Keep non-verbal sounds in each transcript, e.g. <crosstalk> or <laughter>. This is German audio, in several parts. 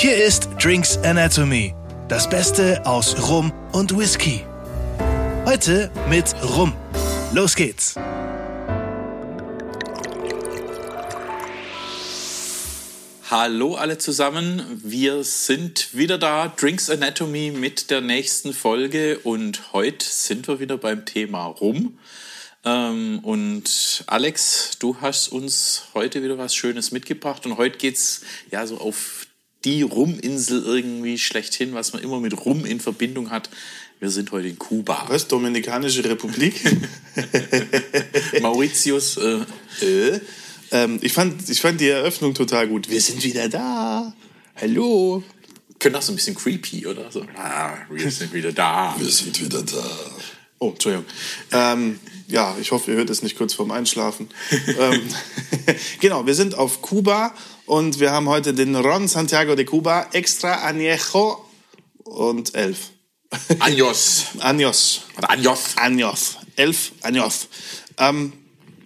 Hier ist Drinks Anatomy, das Beste aus Rum und Whisky. Heute mit Rum. Los geht's. Hallo alle zusammen, wir sind wieder da, Drinks Anatomy mit der nächsten Folge und heute sind wir wieder beim Thema Rum. Ähm, und Alex, du hast uns heute wieder was Schönes mitgebracht und heute geht's ja so auf die Ruminsel irgendwie schlechthin, was man immer mit Rum in Verbindung hat. Wir sind heute in Kuba. Was? Dominikanische Republik? <laughs> Mauritius. Äh, äh? Ähm, ich, fand, ich fand die Eröffnung total gut. Wir sind wieder da. Hallo. Können auch so ein bisschen creepy oder so. Ah, wir <laughs> sind wieder da. Wir sind wieder da. Oh, Entschuldigung. Ähm, ja, ich hoffe, ihr hört es nicht kurz vorm Einschlafen. <laughs> ähm, genau, wir sind auf Kuba und wir haben heute den Ron Santiago de Cuba Extra Añejo und elf. Años. <laughs> Años. Oder Años. Años. Elf Años. Ähm,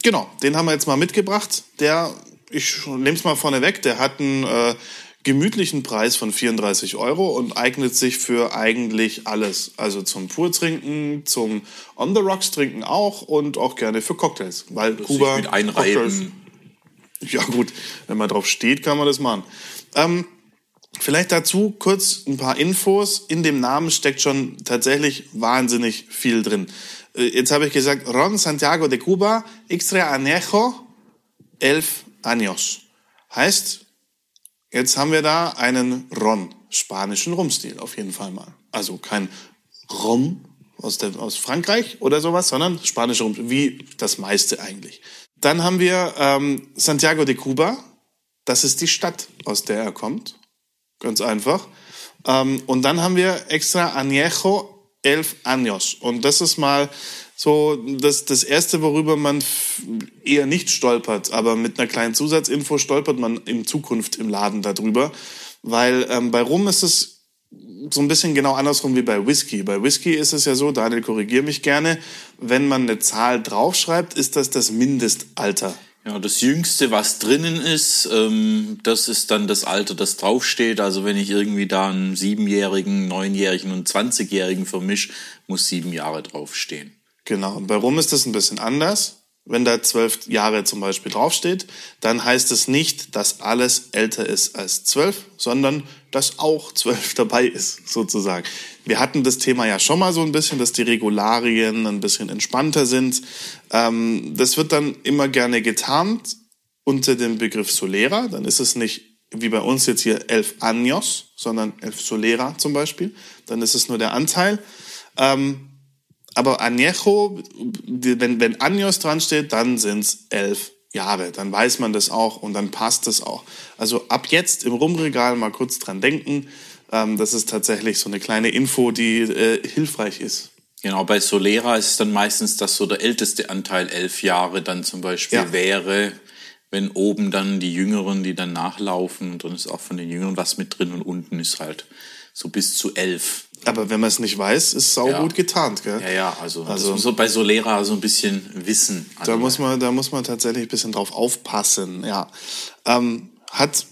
genau, den haben wir jetzt mal mitgebracht. Der, ich nehme es mal vorne weg, der hat einen äh, gemütlichen Preis von 34 Euro und eignet sich für eigentlich alles. Also zum Purtrinken, zum On the Rocks trinken auch und auch gerne für Cocktails. Weil Das Kuba. mit einreiben. Ja gut, wenn man drauf steht, kann man das machen. Ähm, vielleicht dazu kurz ein paar Infos. In dem Namen steckt schon tatsächlich wahnsinnig viel drin. Äh, Jetzt habe ich gesagt, Ron Santiago de Cuba, extra añejo, elf años. Heißt, jetzt haben wir da einen Ron, spanischen Rumstil auf jeden Fall mal. Also kein Rum aus, der, aus Frankreich oder sowas, sondern spanischer Rum, wie das meiste eigentlich. Dann haben wir ähm, Santiago de Cuba. Das ist die Stadt, aus der er kommt. Ganz einfach. Ähm, und dann haben wir extra Añejo elf años. Und das ist mal so das, das Erste, worüber man eher nicht stolpert. Aber mit einer kleinen Zusatzinfo stolpert man in Zukunft im Laden darüber. Weil ähm, bei Rum ist es so ein bisschen genau andersrum wie bei Whisky. Bei Whisky ist es ja so, Daniel, korrigier mich gerne, wenn man eine Zahl draufschreibt, ist das das Mindestalter. Ja, das Jüngste, was drinnen ist, ähm, das ist dann das Alter, das draufsteht. Also wenn ich irgendwie da einen Siebenjährigen, Neunjährigen und Zwanzigjährigen vermisch, muss sieben Jahre draufstehen. Genau. Und bei Rum ist das ein bisschen anders. Wenn da zwölf Jahre zum Beispiel draufsteht, dann heißt es nicht, dass alles älter ist als zwölf, sondern dass auch zwölf <laughs> dabei ist, sozusagen. Wir hatten das Thema ja schon mal so ein bisschen, dass die Regularien ein bisschen entspannter sind. Ähm, das wird dann immer gerne getarnt unter dem Begriff Solera. Dann ist es nicht wie bei uns jetzt hier elf Años, sondern elf Solera zum Beispiel. Dann ist es nur der Anteil. Ähm, aber Añejo, wenn, wenn Años dran steht, dann sind's elf Jahre. Dann weiß man das auch und dann passt es auch. Also ab jetzt im Rumregal mal kurz dran denken. Ähm, das ist tatsächlich so eine kleine Info, die äh, hilfreich ist. Genau, bei Solera ist es dann meistens, dass so der älteste Anteil elf Jahre dann zum Beispiel Ja. wäre, wenn oben dann die Jüngeren, die dann nachlaufen und dann ist auch von den Jüngeren was mit drin und unten ist halt so bis zu elf. Aber wenn man es nicht weiß, ist sau Ja. gut getarnt, gell? Ja, ja, also, Also- man bei Solera so ein bisschen wissen. Da muss man, da muss man tatsächlich ein bisschen drauf aufpassen, ja. Ähm, hat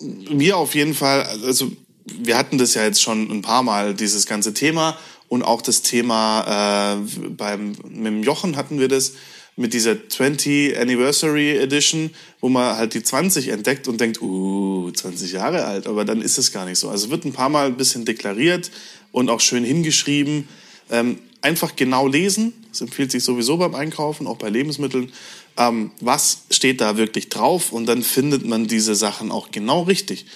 mir auf jeden Fall, also wir hatten das ja jetzt schon ein paar Mal, dieses ganze Thema und auch das Thema äh, beim mit dem Jochen hatten wir das mit dieser 20 Anniversary Edition, wo man halt die 20 entdeckt und denkt, uh, 20 Jahre alt, aber dann ist es gar nicht so. Also wird ein paar Mal ein bisschen deklariert und auch schön hingeschrieben. Ähm, einfach genau lesen, das empfiehlt sich sowieso beim Einkaufen, auch bei Lebensmitteln. Ähm, was steht da wirklich drauf? Und dann findet man diese Sachen auch genau richtig.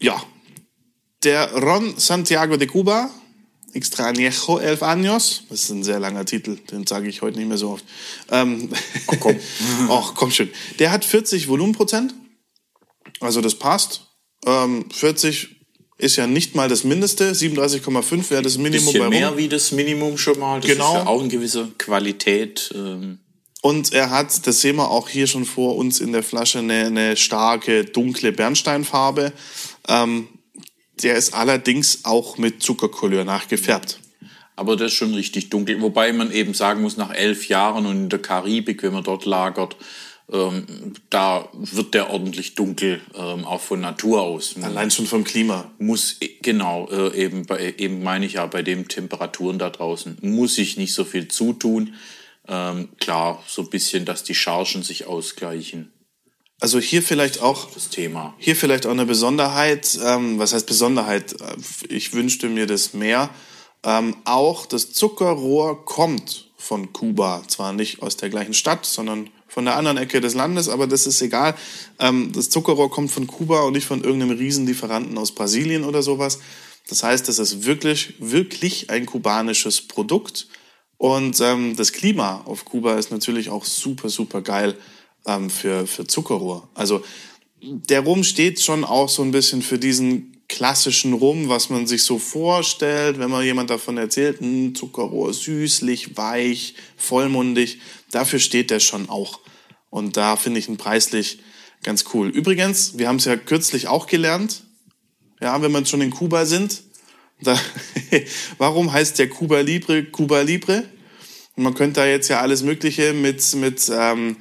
Ja, der Ron Santiago de Cuba, Extrañejo elf años, das ist ein sehr langer Titel, den sage ich heute nicht mehr so oft. Ähm, Ach komm. <laughs> Ach, komm schon. Der hat 40 Volumenprozent, also das passt. Ähm, 40 ist ja nicht mal das Mindeste, 37,5 wäre das Minimum bisschen bei mehr Rum. wie das Minimum schon mal. Das Genau. ist ja auch eine gewisse Qualität. Ähm, Und er hat, das sehen wir auch hier schon vor uns in der Flasche, eine, eine starke, dunkle Bernsteinfarbe. Ähm, der ist allerdings auch mit Zuckercouleur nachgefärbt. aber das ist schon richtig dunkel. Wobei man eben sagen muss, nach elf Jahren und in der Karibik, wenn man dort lagert, ähm, da wird der ordentlich dunkel, ähm, auch von Natur aus. Allein schon vom Klima. Muss, genau, äh, eben, bei, eben meine ich ja, bei den Temperaturen da draußen muss ich nicht so viel zutun. Ähm, klar, so ein bisschen, dass die Chargen sich ausgleichen. Also hier vielleicht auch Das Thema. Hier vielleicht auch eine Besonderheit. Ähm, was heißt Besonderheit? Ich wünschte mir das mehr. Ähm, auch das Zuckerrohr kommt von Kuba. Zwar nicht aus der gleichen Stadt, sondern von der anderen Ecke des Landes, aber das ist egal. Ähm, das Zuckerrohr kommt von Kuba und nicht von irgendeinem Riesenlieferanten aus Brasilien oder sowas. Das heißt, es ist wirklich, wirklich ein kubanisches Produkt. Und ähm, das Klima auf Kuba ist natürlich auch super, super geil ähm, für, für Zuckerrohr. Also der Rum steht schon auch so ein bisschen für diesen klassischen Rum, was man sich so vorstellt, wenn man jemand davon erzählt, hm, Zuckerrohr, süßlich, weich, vollmundig. Dafür steht der schon auch. Und da finde ich ihn preislich ganz cool. Übrigens, wir haben es ja kürzlich auch gelernt, ja, wenn wir schon in Kuba sind. <laughs> Da, warum heißt der Kuba Libre Kuba Libre? Und man könnte da jetzt ja alles Mögliche mit, mit ähm,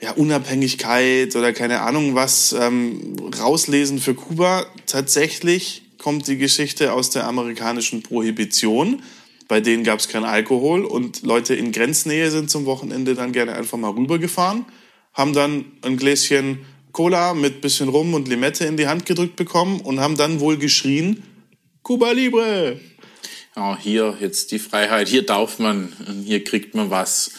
ja, Unabhängigkeit oder keine Ahnung was ähm, rauslesen für Kuba. Tatsächlich kommt die Geschichte aus der amerikanischen Prohibition. Bei denen gab es keinen Alkohol und Leute in Grenznähe sind zum Wochenende dann gerne einfach mal rübergefahren, haben dann ein Gläschen Cola mit bisschen Rum und Limette in die Hand gedrückt bekommen und haben dann wohl geschrien, Cuba Libre. Ja, hier jetzt die Freiheit, hier darf man, hier kriegt man was.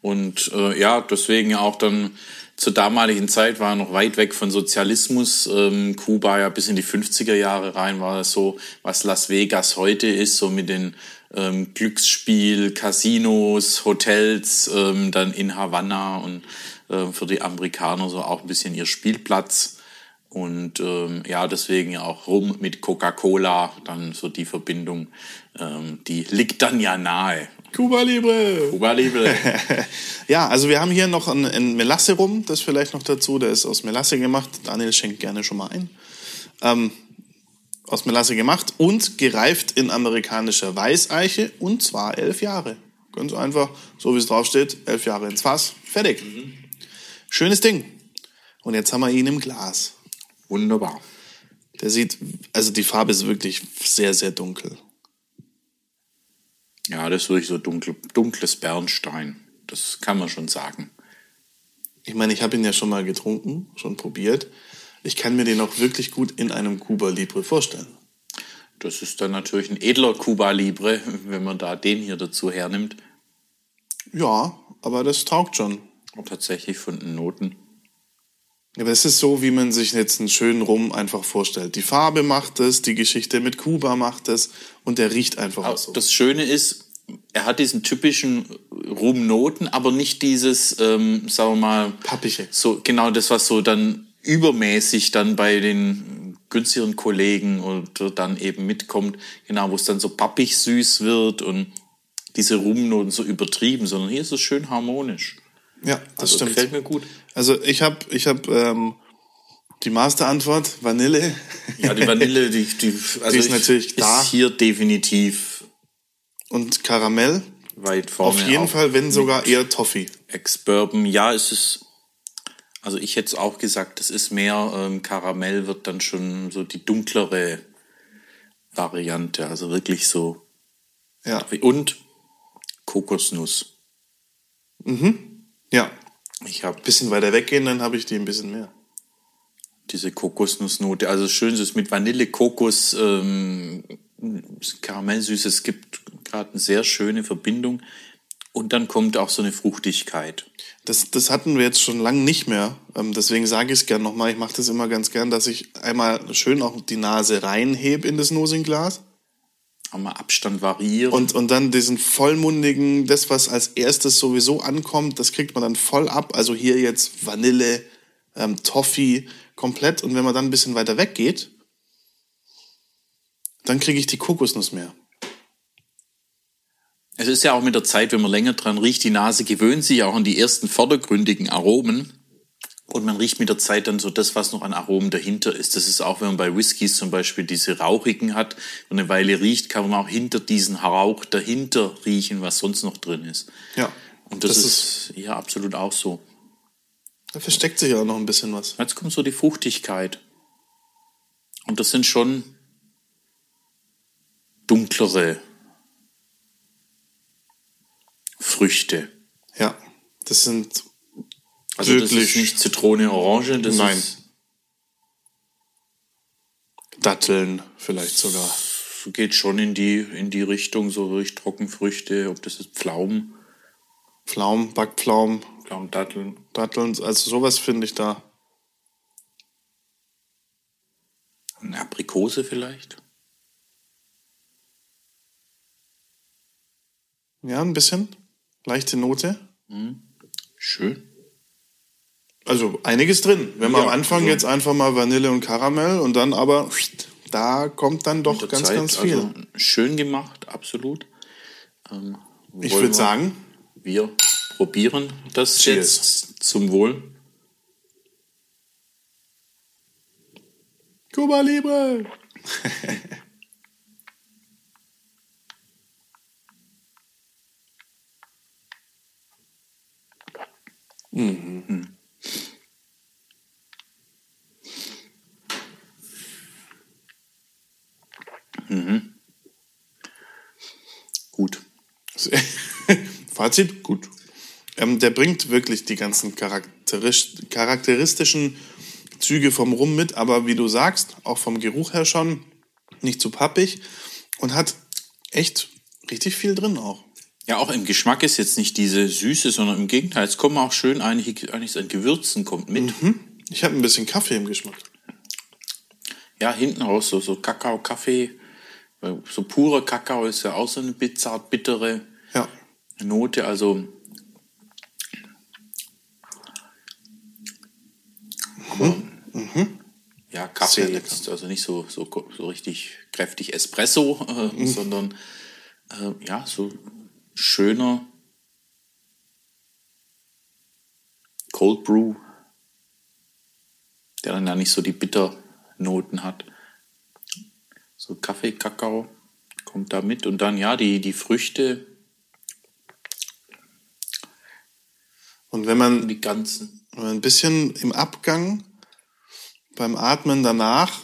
Und äh, ja, deswegen auch dann zur damaligen Zeit war noch weit weg von Sozialismus. Ähm, Kuba ja bis in die 50er Jahre rein war das so, was Las Vegas heute ist, so mit den ähm, Glücksspiel, Casinos, Hotels, ähm, dann in Havanna und äh, für die Amerikaner so auch ein bisschen ihr Spielplatz. Und ähm, ja, deswegen auch rum mit Coca-Cola, dann so die Verbindung, ähm, die liegt dann ja nahe. Cuba Libre. Cuba Libre. <laughs> ja, also wir haben hier noch ein, ein Melasse rum, das vielleicht noch dazu, der ist aus Melasse gemacht. Daniel schenkt gerne schon mal ein. Ähm, aus Melasse gemacht und gereift in amerikanischer Weißeiche und zwar elf Jahre. Ganz einfach, so wie es draufsteht, elf Jahre ins Fass, fertig. Mhm. Schönes Ding. Und jetzt haben wir ihn im Glas. Wunderbar. Der sieht, also die Farbe ist wirklich sehr, sehr dunkel. Ja, das ist wirklich so dunkel, dunkles Bernstein. Das kann man schon sagen. Ich meine, ich habe ihn ja schon mal getrunken, schon probiert. Ich kann mir den auch wirklich gut in einem Cuba Libre vorstellen. Das ist dann natürlich ein edler Cuba Libre, wenn man da den hier dazu hernimmt. Ja, aber das taugt schon. Und tatsächlich von den Noten. Aber es ist so, wie man sich jetzt einen schönen Rum einfach vorstellt. Die Farbe macht es, die Geschichte mit Kuba macht es und der riecht einfach auch so. Das Schöne ist, er hat diesen typischen Rumnoten, aber nicht dieses, ähm, sagen wir mal, Pappige. So genau das, was so dann übermäßig dann bei den günstigeren Kollegen oder dann eben mitkommt, genau, wo es dann so pappig süß wird und diese Rumnoten so übertrieben, sondern hier ist es schön harmonisch. Ja, das also, stimmt. Gefällt mir gut. Also ich habe ich hab, ähm, die Masterantwort, Vanille. Ja, die Vanille, die, die, also die ist natürlich da. Ist hier definitiv. Und Karamell? Weit vorne. Auf jeden Fall, wenn sogar eher Toffee. Ex-Bourbon, ja, es ist. Also ich hätte es auch gesagt, das ist mehr ähm, Karamell, wird dann schon so die dunklere Variante, also wirklich so. Ja. Und Kokosnuss. Mhm. Ja. Ich habe bisschen weiter weggehen, dann habe ich die ein bisschen mehr. Diese Kokosnussnote, also schön ist mit Vanille, Kokos, ähm, Karamellsüße. Es gibt gerade eine sehr schöne Verbindung. Und dann kommt auch so eine Fruchtigkeit. Das, das hatten wir jetzt schon lange nicht mehr. Ähm, deswegen sage ich es gern nochmal. Ich mache das immer ganz gern, dass ich einmal schön auch die Nase reinhebe in das Nosinglas. Einmal Abstand variieren. Und, und dann diesen vollmundigen, das, was als erstes sowieso ankommt, das kriegt man dann voll ab. Also hier jetzt Vanille, ähm, Toffee, komplett. Und wenn man dann ein bisschen weiter weggeht, dann kriege ich die Kokosnuss mehr. Es ist ja auch mit der Zeit, wenn man länger dran riecht, die Nase gewöhnt sich auch an die ersten vordergründigen Aromen. Und man riecht mit der Zeit dann so das, was noch an Aromen dahinter ist. Das ist auch, wenn man bei Whiskys zum Beispiel diese rauchigen hat und eine Weile riecht, kann man auch hinter diesen Rauch dahinter riechen, was sonst noch drin ist. Ja. Und das, das ist, ist ja absolut auch so. Da versteckt sich ja auch noch ein bisschen was. Jetzt kommt so die Fruchtigkeit. Und das sind schon dunklere Früchte. Ja, das sind Also das Wirklich? ist nicht Zitrone, Orange, das Nein. ist Datteln vielleicht sogar. geht schon in die in die Richtung so durch Trockenfrüchte, ob das ist Pflaumen, Pflaumen, Backpflaumen, Pflaumen, Datteln. Datteln, also sowas finde ich da. Eine Aprikose vielleicht. Ja, ein bisschen. Leichte Note. Schön. Also einiges drin. Wenn man Ja, am Anfang also- jetzt einfach mal Vanille und Karamell und dann aber, da kommt dann doch ganz, Zeit, ganz viel. Also schön gemacht, absolut. Ähm, ich würde sagen, wir probieren das Cheers. jetzt zum Wohl. Cuba Libre. Gut. <laughs> Fazit, gut. Ähm, der bringt wirklich die ganzen charakteristischen Züge vom Rum mit, aber wie du sagst, auch vom Geruch her schon nicht zu pappig und hat echt richtig viel drin auch. Ja, auch im Geschmack ist jetzt nicht diese Süße, sondern im Gegenteil, es kommen auch schön einige, einiges an Gewürzen kommt mit. Ich habe ein bisschen Kaffee im Geschmack. Ja, hinten raus so, so Kakao, Kaffee. So purer Kakao ist ja auch so eine bizarr bittere. Note, also. Aber, Ja, Kaffee jetzt, also nicht so, so, so richtig kräftig Espresso, <laughs> äh, sondern äh, ja, so schöner Cold Brew, der dann ja nicht so die Bitternoten hat. So Kaffee, Kakao kommt da mit und dann ja, die, die Früchte, Und wenn man, die ganzen. wenn man ein bisschen im Abgang beim Atmen danach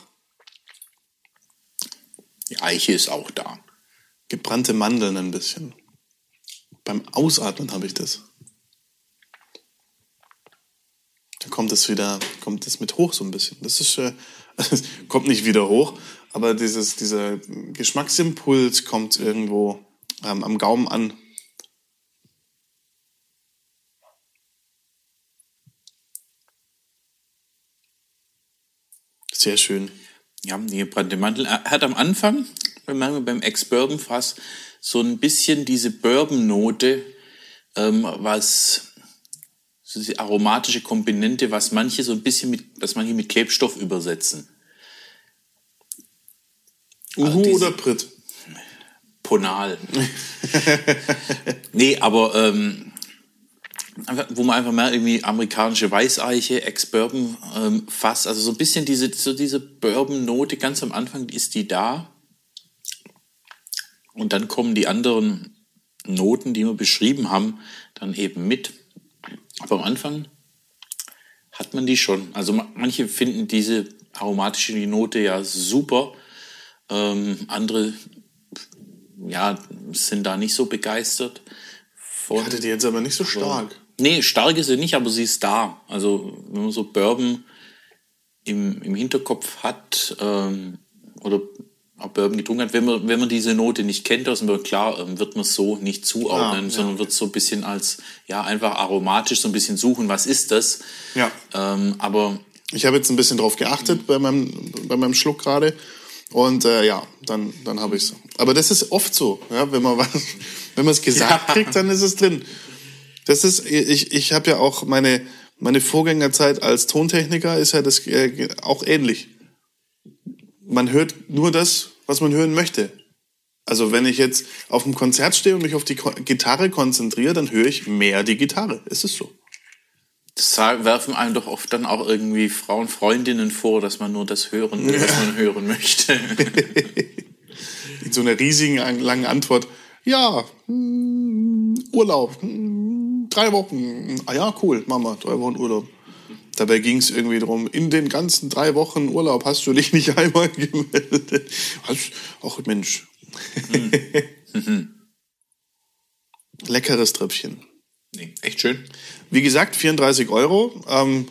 Die Eiche ist auch da. gebrannte Mandeln ein bisschen. Beim Ausatmen habe ich das. Da kommt es wieder, kommt es mit hoch so ein bisschen. Das ist, äh, <laughs> kommt nicht wieder hoch, aber dieses, dieser Geschmacksimpuls kommt irgendwo ähm, am Gaumen an. Sehr schön. Ja, Mandel. Er hat am Anfang, wenn man beim Ex-Bourbon-Fass, so ein bisschen diese Bourbon-Note, ähm, was so diese aromatische Komponente, was manche so ein bisschen mit, was manche mit Klebstoff übersetzen. Uhu diese- oder Brit? Ponal. <laughs> nee, aber ähm, wo man einfach mehr irgendwie amerikanische Weißeiche, Ex-Bourbon ähm, Fass, also so ein bisschen diese, so diese Bourbon-Note ganz am Anfang ist die da. Und dann kommen die anderen Noten, die wir beschrieben haben, dann eben mit. Aber am Anfang hat man die schon. Also ma- manche finden diese aromatische Note ja super. Ähm, andere ja, sind da nicht so begeistert von. Hatte die jetzt aber nicht so stark. Nee, stark ist sie nicht, aber sie ist da. Also wenn man so Bourbon im, im Hinterkopf hat ähm, oder auch Bourbon getrunken hat, wenn man, wenn man diese Note nicht kennt aus dem Bourbon, klar, ähm, wird man es so nicht zuordnen, Ah, ja, sondern wird so ein bisschen als, ja, einfach aromatisch so ein bisschen suchen, was ist das? Ja. Ähm, aber Ich habe jetzt ein bisschen drauf geachtet bei meinem, bei meinem Schluck gerade. Und äh, ja, dann, dann habe ich es. Aber das ist oft so, ja, wenn man was, <laughs> wenn man es gesagt Ja. kriegt, dann ist es drin. Das ist, ich, ich habe ja auch meine, meine Vorgängerzeit als Tontechniker ist ja das äh, auch ähnlich. Man hört nur das, was man hören möchte. Also wenn ich jetzt auf einem Konzert stehe und mich auf die Ko Gitarre konzentriere, dann höre ich mehr die Gitarre. Es ist so. das werfen einem doch oft dann auch irgendwie Frauen, Freundinnen vor, dass man nur das hören will, <laughs> was man hören möchte. <laughs> in so einer riesigen an- langen Antwort. Ja, hm, Urlaub, hm, drei Wochen. Ah ja, cool, Mama, drei Wochen Urlaub. Dabei ging es irgendwie darum, in den ganzen drei Wochen Urlaub hast du dich nicht <laughs> einmal gemeldet. Ach Mensch. Mhm. Leckeres Tröpfchen. Nee, echt schön. Wie gesagt, 34 Euro. Ähm,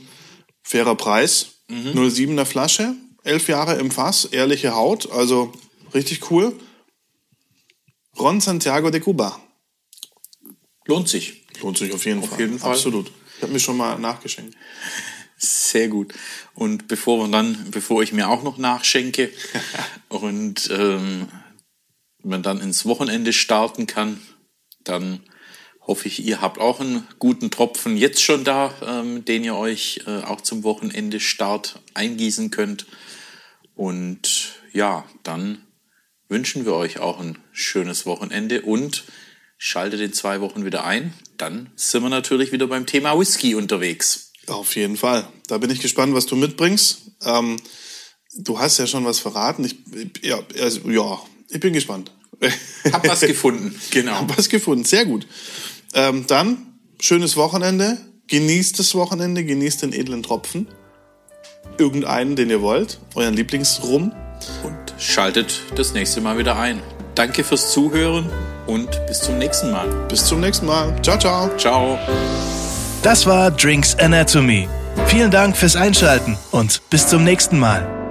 fairer Preis. Mhm. 07er Flasche. Elf Jahre im Fass. Ehrliche Haut. Also richtig cool. Ron Santiago de Cuba. Lohnt sich. Lohnt sich auf jeden auf Fall. Jeden Fall. Absolut. Ich habe mir schon mal nachgeschenkt. Sehr gut. Und bevor wir dann, bevor ich mir auch noch nachschenke <laughs> und ähm, man dann ins Wochenende starten kann, dann hoffe ich, ihr habt auch einen guten Tropfen jetzt schon da, ähm, den ihr euch äh, auch zum Wochenende Start eingießen könnt. Und ja, dann wünschen wir euch auch ein schönes Wochenende und schaltet in zwei Wochen wieder ein. Dann sind wir natürlich wieder beim Thema Whisky unterwegs. Auf jeden Fall. Da bin ich gespannt, was du mitbringst. Ähm, du hast ja schon was verraten. Ich, ja, also, ja, ich bin gespannt. Hab was <laughs> gefunden, genau. Hab was gefunden, sehr gut. Ähm, dann, schönes Wochenende. Genießt das Wochenende, genießt den edlen Tropfen. Irgendeinen, den ihr wollt. Euren Lieblingsrum. Und schaltet das nächste Mal wieder ein. Danke fürs Zuhören und bis zum nächsten Mal. Bis zum nächsten Mal. Ciao, ciao. Ciao. Das war Drinks Anatomy. Vielen Dank fürs Einschalten und bis zum nächsten Mal.